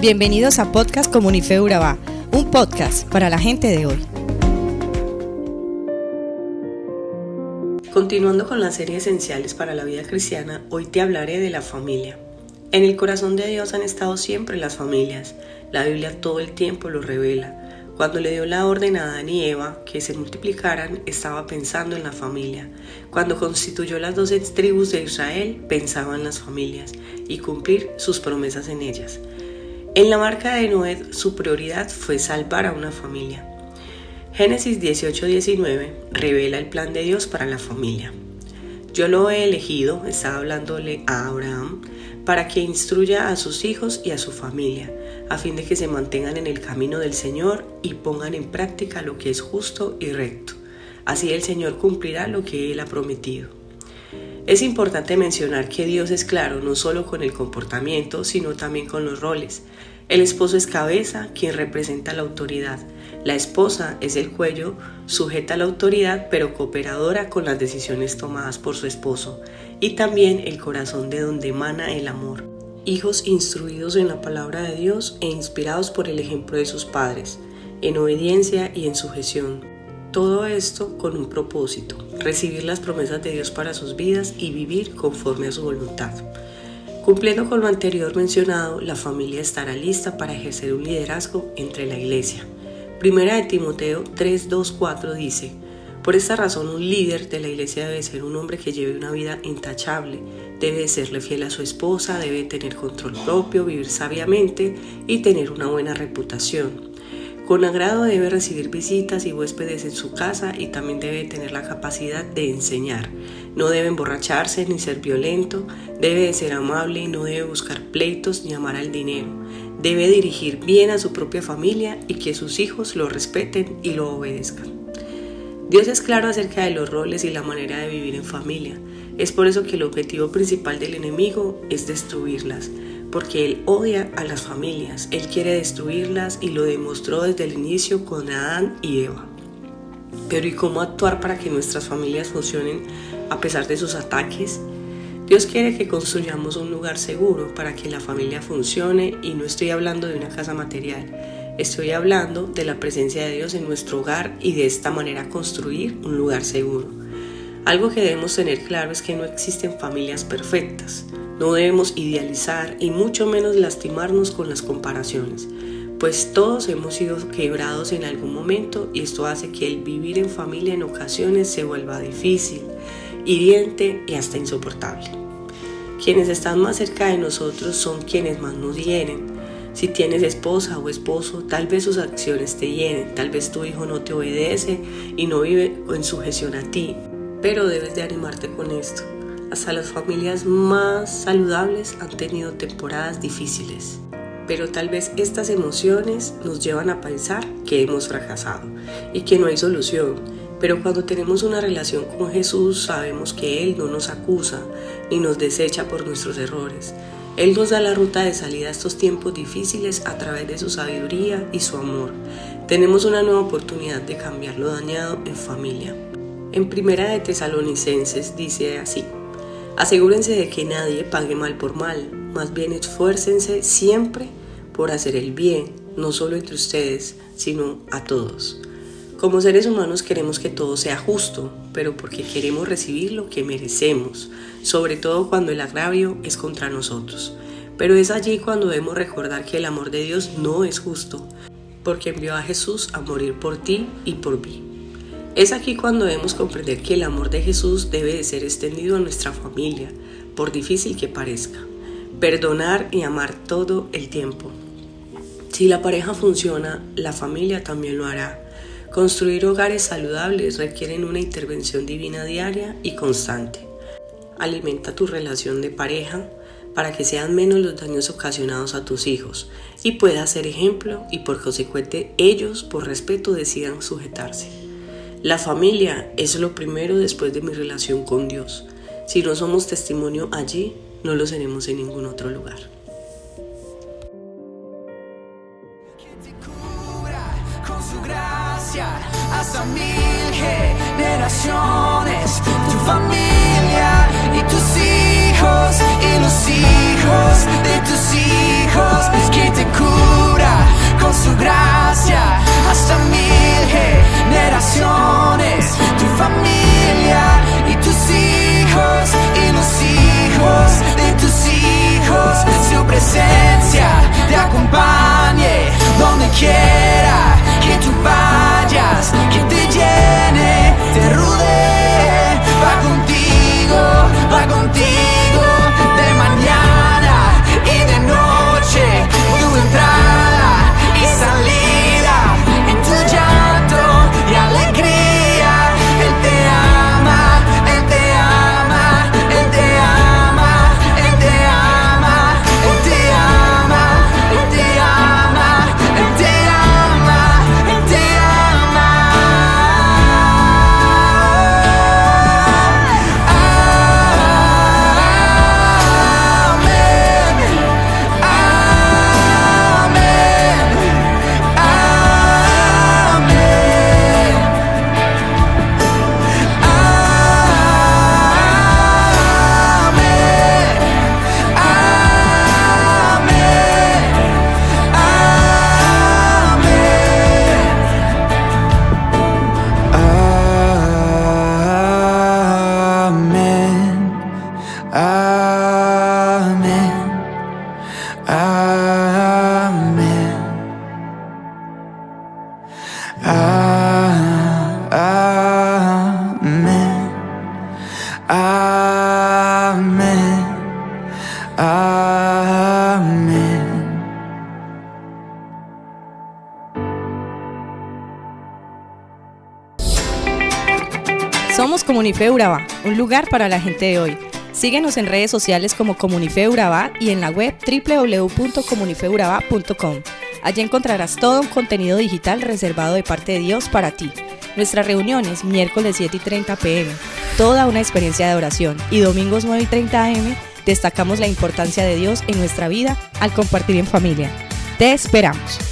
Bienvenidos a Podcast Comunife Urabá, un podcast para la gente de hoy. Continuando con la serie Esenciales para la vida cristiana, hoy te hablaré de la familia. En el corazón de Dios han estado siempre las familias. La Biblia todo el tiempo lo revela. Cuando le dio la orden a Adán y Eva que se multiplicaran, estaba pensando en la familia. Cuando constituyó las doce tribus de Israel, pensaba en las familias y cumplir sus promesas en ellas. En la marca de Noé su prioridad fue salvar a una familia. Génesis 18-19 revela el plan de Dios para la familia. Yo lo he elegido, estaba hablándole a Abraham, para que instruya a sus hijos y a su familia, a fin de que se mantengan en el camino del Señor y pongan en práctica lo que es justo y recto. Así el Señor cumplirá lo que Él ha prometido. Es importante mencionar que Dios es claro no solo con el comportamiento, sino también con los roles. El esposo es cabeza, quien representa la autoridad. La esposa es el cuello, sujeta a la autoridad, pero cooperadora con las decisiones tomadas por su esposo. Y también el corazón de donde emana el amor. Hijos instruidos en la palabra de Dios e inspirados por el ejemplo de sus padres, en obediencia y en sujeción. Todo esto con un propósito, recibir las promesas de Dios para sus vidas y vivir conforme a su voluntad. Cumpliendo con lo anterior mencionado, la familia estará lista para ejercer un liderazgo entre la iglesia. Primera de Timoteo 3:2-4 dice, por esta razón un líder de la iglesia debe ser un hombre que lleve una vida intachable, debe serle fiel a su esposa, debe tener control propio, vivir sabiamente y tener una buena reputación. Con agrado debe recibir visitas y huéspedes en su casa y también debe tener la capacidad de enseñar. No debe emborracharse ni ser violento, debe ser amable y no debe buscar pleitos ni amar al dinero. Debe dirigir bien a su propia familia y que sus hijos lo respeten y lo obedezcan. Dios es claro acerca de los roles y la manera de vivir en familia. Es por eso que el objetivo principal del enemigo es destruirlas porque Él odia a las familias, Él quiere destruirlas y lo demostró desde el inicio con Adán y Eva. Pero ¿y cómo actuar para que nuestras familias funcionen a pesar de sus ataques? Dios quiere que construyamos un lugar seguro para que la familia funcione y no estoy hablando de una casa material, estoy hablando de la presencia de Dios en nuestro hogar y de esta manera construir un lugar seguro. Algo que debemos tener claro es que no existen familias perfectas. No debemos idealizar y mucho menos lastimarnos con las comparaciones, pues todos hemos sido quebrados en algún momento y esto hace que el vivir en familia en ocasiones se vuelva difícil, hiriente y hasta insoportable. Quienes están más cerca de nosotros son quienes más nos hieren. Si tienes esposa o esposo, tal vez sus acciones te hieren, tal vez tu hijo no te obedece y no vive en sujeción a ti, pero debes de animarte con esto hasta las familias más saludables han tenido temporadas difíciles. Pero tal vez estas emociones nos llevan a pensar que hemos fracasado y que no hay solución. Pero cuando tenemos una relación con Jesús sabemos que Él no nos acusa ni nos desecha por nuestros errores. Él nos da la ruta de salida a estos tiempos difíciles a través de su sabiduría y su amor. Tenemos una nueva oportunidad de cambiar lo dañado en familia. En Primera de Tesalonicenses dice así: Asegúrense de que nadie pague mal por mal, más bien esfuércense siempre por hacer el bien, no solo entre ustedes, sino a todos. Como seres humanos queremos que todo sea justo, pero porque queremos recibir lo que merecemos, sobre todo cuando el agravio es contra nosotros. Pero es allí cuando debemos recordar que el amor de Dios no es justo, porque envió a Jesús a morir por ti y por mí. Es aquí cuando debemos comprender que el amor de Jesús debe de ser extendido a nuestra familia, por difícil que parezca. Perdonar y amar todo el tiempo. Si la pareja funciona, la familia también lo hará. Construir hogares saludables requieren una intervención divina diaria y constante. Alimenta tu relación de pareja para que sean menos los daños ocasionados a tus hijos y puedas ser ejemplo y por consecuente ellos por respeto decidan sujetarse. La familia es lo primero después de mi relación con Dios. Si no somos testimonio allí, no lo seremos en ningún otro lugar. Con su gracia hasta mil generaciones, tu familia y tus hijos y los hijos de tus hijos, que te cura. Amen. to buy Somos Comunife Urabá, un lugar para la gente de hoy. Síguenos en redes sociales como Comunife Urabá y en la web www.comunifeurabá.com. Allí encontrarás todo un contenido digital reservado de parte de Dios para ti. Nuestras reuniones miércoles 7 y 30 pm, toda una experiencia de oración y domingos 9 y 30 am destacamos la importancia de Dios en nuestra vida al compartir en familia. Te esperamos.